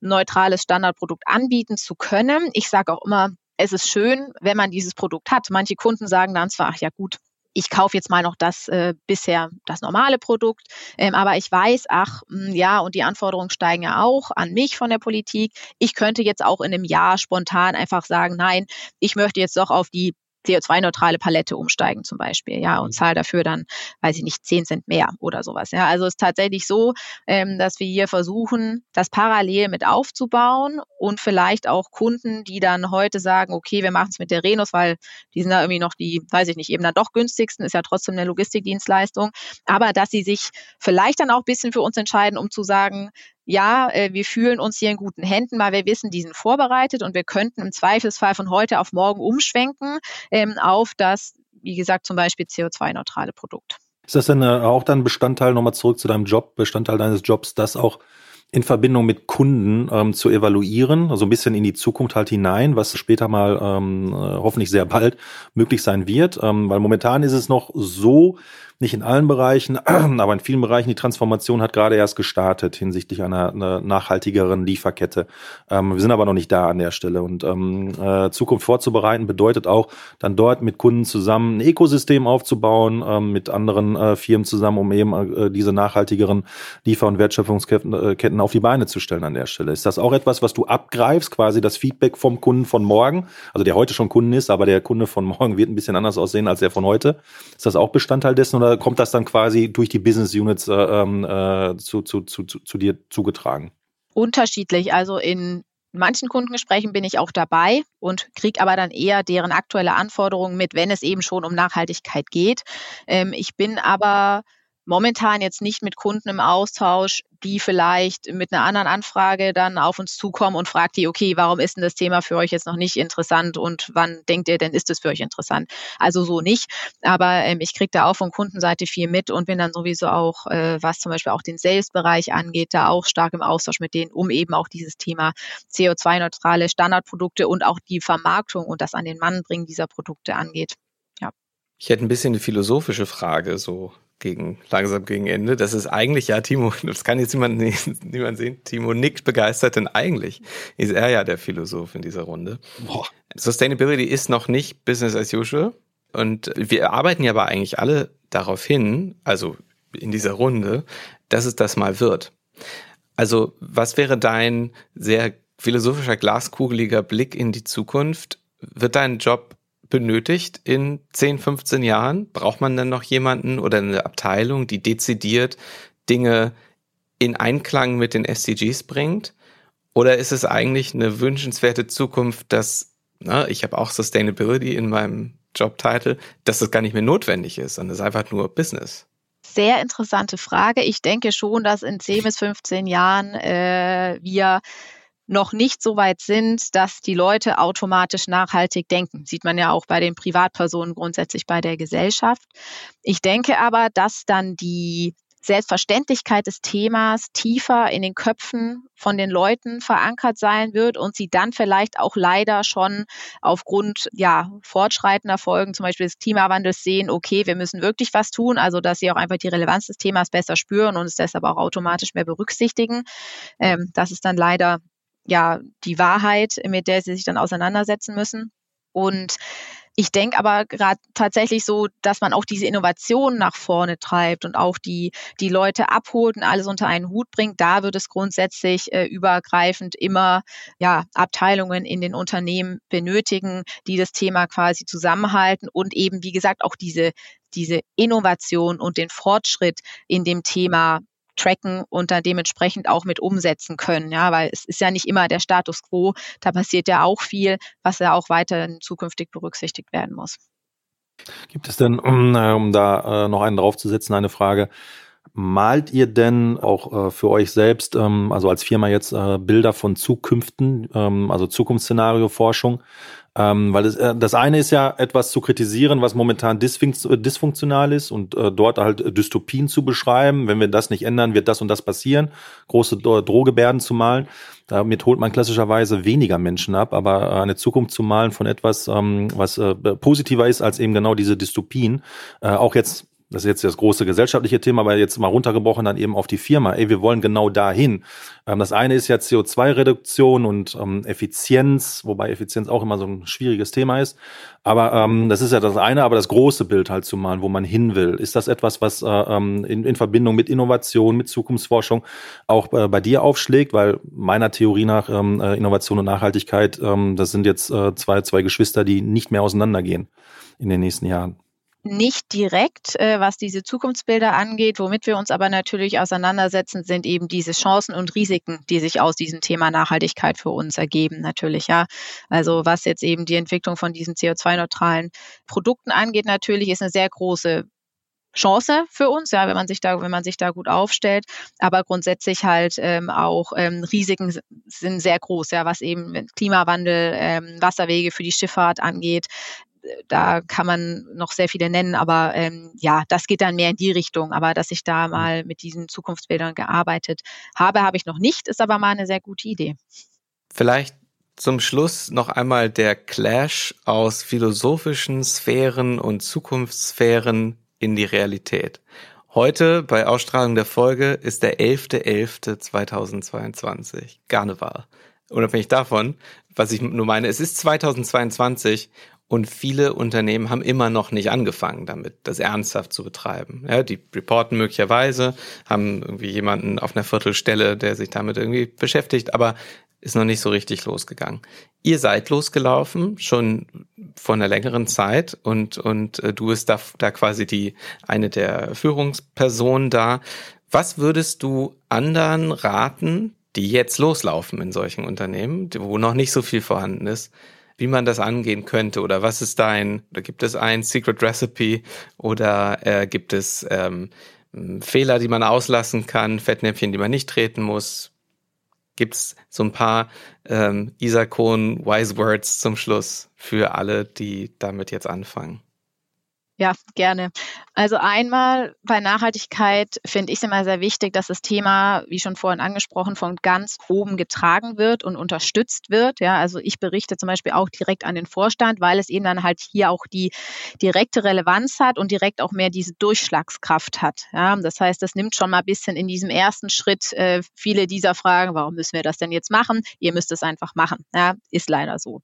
S2: neutrales Standardprodukt anbieten zu können. Ich sage auch immer, es ist schön, wenn man dieses Produkt hat. Manche Kunden sagen dann zwar, ach ja gut, ich kaufe jetzt mal noch das äh, bisher das normale Produkt, ähm, aber ich weiß, ach mh, hm, ja, und die Anforderungen steigen ja auch an mich von der Politik. Ich könnte jetzt auch in einem Jahr spontan einfach sagen, nein, ich möchte jetzt doch auf die CO2-neutrale Palette umsteigen zum Beispiel, ja, und mhm. zahle dafür dann, weiß ich nicht, 10 Cent mehr oder sowas. Ja, also es ist tatsächlich so, ähm, dass wir hier versuchen, das parallel mit aufzubauen und vielleicht auch Kunden, die dann heute sagen, okay, wir machen es mit der Renus, weil die sind da irgendwie noch die, weiß ich nicht, eben dann doch günstigsten, ist ja trotzdem eine Logistikdienstleistung, aber dass sie sich vielleicht dann auch ein bisschen für uns entscheiden, um zu sagen, ja, äh, wir fühlen uns hier in guten Händen, weil wir wissen, die sind vorbereitet und wir könnten im Zweifelsfall von heute auf morgen umschwenken ähm, auf das, wie gesagt, zum Beispiel CO2-neutrale Produkt.
S4: Ist das denn äh, auch dann Bestandteil, nochmal zurück zu deinem Job, Bestandteil deines Jobs, das auch in Verbindung mit Kunden ähm, zu evaluieren, also ein bisschen in die Zukunft halt hinein, was später mal ähm, äh, hoffentlich sehr bald möglich sein wird. Ähm, weil momentan ist es noch so, nicht in allen Bereichen, aber in vielen Bereichen. Die Transformation hat gerade erst gestartet hinsichtlich einer, einer nachhaltigeren Lieferkette. Ähm, wir sind aber noch nicht da an der Stelle. Und ähm, äh, Zukunft vorzubereiten bedeutet auch, dann dort mit Kunden zusammen ein Ökosystem aufzubauen, ähm, mit anderen äh, Firmen zusammen, um eben äh, diese nachhaltigeren Liefer- und Wertschöpfungsketten äh, auf die Beine zu stellen an der Stelle. Ist das auch etwas, was du abgreifst, quasi das Feedback vom Kunden von morgen, also der heute schon Kunden ist, aber der Kunde von morgen wird ein bisschen anders aussehen als der von heute? Ist das auch Bestandteil dessen oder kommt das dann quasi durch die Business Units äh, ähm, äh, zu, zu, zu, zu dir zugetragen?
S2: Unterschiedlich. Also in manchen Kundengesprächen bin ich auch dabei und kriege aber dann eher deren aktuelle Anforderungen mit, wenn es eben schon um Nachhaltigkeit geht. Ähm, ich bin aber momentan jetzt nicht mit Kunden im Austausch, die vielleicht mit einer anderen Anfrage dann auf uns zukommen und fragt die, okay, warum ist denn das Thema für euch jetzt noch nicht interessant und wann denkt ihr denn, ist es für euch interessant? Also so nicht. Aber ähm, ich kriege da auch von Kundenseite viel mit und bin dann sowieso auch, äh, was zum Beispiel auch den Sales-Bereich angeht, da auch stark im Austausch mit denen, um eben auch dieses Thema CO2-neutrale Standardprodukte und auch die Vermarktung und das an den Mann bringen dieser Produkte angeht. Ja.
S1: Ich hätte ein bisschen eine philosophische Frage, so gegen, langsam gegen Ende. Das ist eigentlich, ja, Timo, das kann jetzt niemand, niemand sehen. Timo nickt begeistert, denn eigentlich ist er ja der Philosoph in dieser Runde. Boah. Sustainability ist noch nicht Business as usual. Und wir arbeiten ja aber eigentlich alle darauf hin, also in dieser Runde, dass es das mal wird. Also, was wäre dein sehr philosophischer, glaskugeliger Blick in die Zukunft? Wird dein Job benötigt in 10, 15 Jahren? Braucht man dann noch jemanden oder eine Abteilung, die dezidiert Dinge in Einklang mit den SDGs bringt? Oder ist es eigentlich eine wünschenswerte Zukunft, dass, na, ich habe auch Sustainability in meinem Jobtitel, dass das gar nicht mehr notwendig ist, sondern es ist einfach nur Business?
S2: Sehr interessante Frage. Ich denke schon, dass in 10 bis 15 Jahren äh, wir noch nicht so weit sind, dass die Leute automatisch nachhaltig denken. Sieht man ja auch bei den Privatpersonen grundsätzlich bei der Gesellschaft. Ich denke aber, dass dann die Selbstverständlichkeit des Themas tiefer in den Köpfen von den Leuten verankert sein wird und sie dann vielleicht auch leider schon aufgrund ja, fortschreitender Folgen, zum Beispiel des Klimawandels, sehen, okay, wir müssen wirklich was tun, also dass sie auch einfach die Relevanz des Themas besser spüren und es deshalb auch automatisch mehr berücksichtigen. Ähm, das ist dann leider ja die Wahrheit, mit der sie sich dann auseinandersetzen müssen. Und ich denke aber gerade tatsächlich so, dass man auch diese Innovation nach vorne treibt und auch die, die Leute abholt und alles unter einen Hut bringt. Da wird es grundsätzlich äh, übergreifend immer ja, Abteilungen in den Unternehmen benötigen, die das Thema quasi zusammenhalten und eben, wie gesagt, auch diese, diese Innovation und den Fortschritt in dem Thema tracken und dann dementsprechend auch mit umsetzen können. Ja, weil es ist ja nicht immer der Status quo. Da passiert ja auch viel, was ja auch weiter zukünftig berücksichtigt werden muss.
S4: Gibt es denn, um, äh, um da äh, noch einen draufzusetzen, eine Frage? Malt ihr denn auch äh, für euch selbst, ähm, also als Firma jetzt, äh, Bilder von Zukünften, ähm, also Zukunftsszenario-Forschung? Ähm, weil das, äh, das eine ist ja etwas zu kritisieren, was momentan dysfunktional ist und äh, dort halt Dystopien zu beschreiben. Wenn wir das nicht ändern, wird das und das passieren. Große Drohgebärden zu malen. Damit holt man klassischerweise weniger Menschen ab, aber eine Zukunft zu malen von etwas, ähm, was äh, positiver ist als eben genau diese Dystopien. Äh, auch jetzt das ist jetzt das große gesellschaftliche Thema, aber jetzt mal runtergebrochen dann eben auf die Firma. Ey, wir wollen genau dahin. Ähm, das eine ist ja CO2-Reduktion und ähm, Effizienz, wobei Effizienz auch immer so ein schwieriges Thema ist. Aber ähm, das ist ja das eine, aber das große Bild halt zu malen, wo man hin will. Ist das etwas, was äh, ähm, in, in Verbindung mit Innovation, mit Zukunftsforschung auch äh, bei dir aufschlägt? Weil meiner Theorie nach äh, Innovation und Nachhaltigkeit, das sind jetzt zwei, zwei Geschwister, die nicht mehr auseinandergehen in den nächsten Jahren
S2: nicht direkt, äh, was diese Zukunftsbilder angeht. Womit wir uns aber natürlich auseinandersetzen, sind eben diese Chancen und Risiken, die sich aus diesem Thema Nachhaltigkeit für uns ergeben, natürlich, ja. Also was jetzt eben die Entwicklung von diesen CO2-neutralen Produkten angeht, natürlich ist eine sehr große Chance für uns, ja, wenn man sich da, wenn man sich da gut aufstellt. Aber grundsätzlich halt ähm, auch ähm, Risiken sind sehr groß, ja, was eben Klimawandel, ähm, Wasserwege für die Schifffahrt angeht, da kann man noch sehr viele nennen, aber ähm, ja, das geht dann mehr in die Richtung. Aber dass ich da mhm. mal mit diesen Zukunftsbildern gearbeitet habe, habe ich noch nicht, ist aber mal eine sehr gute Idee.
S1: Vielleicht zum Schluss noch einmal der Clash aus philosophischen Sphären und Zukunftssphären in die Realität. Heute bei Ausstrahlung der Folge ist der 11.11.2022, Karneval. Unabhängig davon, was ich nur meine, es ist 2022 und viele Unternehmen haben immer noch nicht angefangen damit, das ernsthaft zu betreiben. Ja, die reporten möglicherweise, haben irgendwie jemanden auf einer Viertelstelle, der sich damit irgendwie beschäftigt, aber ist noch nicht so richtig losgegangen. Ihr seid losgelaufen, schon vor einer längeren Zeit und, und äh, du bist da, da quasi die, eine der Führungspersonen da. Was würdest du anderen raten, die jetzt loslaufen in solchen Unternehmen, wo noch nicht so viel vorhanden ist, wie man das angehen könnte oder was ist dein, oder gibt es ein Secret Recipe oder äh, gibt es ähm, Fehler, die man auslassen kann, Fettnäpfchen, die man nicht treten muss? Gibt es so ein paar ähm, Isakon Wise Words zum Schluss für alle, die damit jetzt anfangen?
S2: Ja, gerne. Also einmal bei Nachhaltigkeit finde ich es immer sehr wichtig, dass das Thema, wie schon vorhin angesprochen, von ganz oben getragen wird und unterstützt wird. Ja, also ich berichte zum Beispiel auch direkt an den Vorstand, weil es eben dann halt hier auch die direkte Relevanz hat und direkt auch mehr diese Durchschlagskraft hat. Ja, das heißt, das nimmt schon mal ein bisschen in diesem ersten Schritt äh, viele dieser Fragen, warum müssen wir das denn jetzt machen? Ihr müsst es einfach machen. Ja, ist leider so.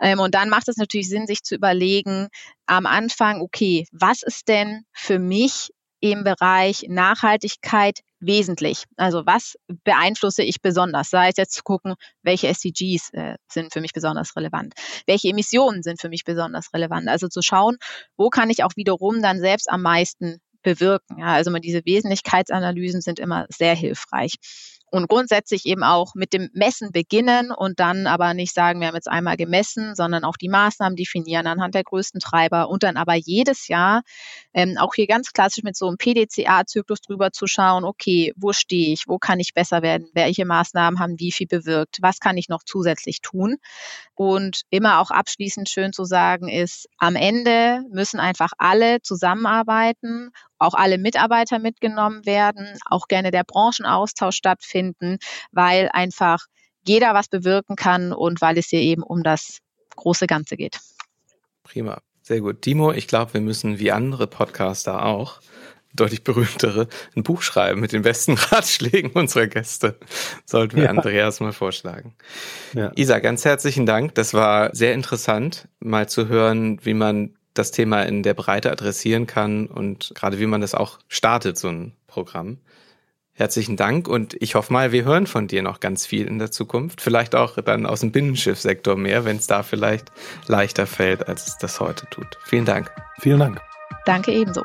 S2: Ähm, und dann macht es natürlich Sinn, sich zu überlegen, am Anfang, okay, was ist denn für mich im Bereich Nachhaltigkeit wesentlich? Also was beeinflusse ich besonders? Sei es jetzt zu gucken, welche SDGs äh, sind für mich besonders relevant? Welche Emissionen sind für mich besonders relevant? Also zu schauen, wo kann ich auch wiederum dann selbst am meisten bewirken? Ja, also diese Wesentlichkeitsanalysen sind immer sehr hilfreich und grundsätzlich eben auch mit dem Messen beginnen und dann aber nicht sagen, wir haben jetzt einmal gemessen, sondern auch die Maßnahmen definieren anhand der größten Treiber und dann aber jedes Jahr ähm, auch hier ganz klassisch mit so einem PDCA-Zyklus drüber zu schauen, okay, wo stehe ich, wo kann ich besser werden, welche Maßnahmen haben wie viel bewirkt, was kann ich noch zusätzlich tun? Und immer auch abschließend schön zu sagen ist, am Ende müssen einfach alle zusammenarbeiten auch alle Mitarbeiter mitgenommen werden, auch gerne der Branchenaustausch stattfinden, weil einfach jeder was bewirken kann und weil es hier eben um das große Ganze geht.
S1: Prima, sehr gut. Timo, ich glaube, wir müssen wie andere Podcaster auch deutlich berühmtere, ein Buch schreiben mit den besten Ratschlägen unserer Gäste. Sollten wir ja. Andreas mal vorschlagen. Ja. Isa, ganz herzlichen Dank. Das war sehr interessant, mal zu hören, wie man das Thema in der Breite adressieren kann und gerade wie man das auch startet, so ein Programm. Herzlichen Dank und ich hoffe mal, wir hören von dir noch ganz viel in der Zukunft. Vielleicht auch dann aus dem Binnenschiffsektor mehr, wenn es da vielleicht leichter fällt, als es das heute tut. Vielen Dank.
S4: Vielen Dank.
S2: Danke ebenso.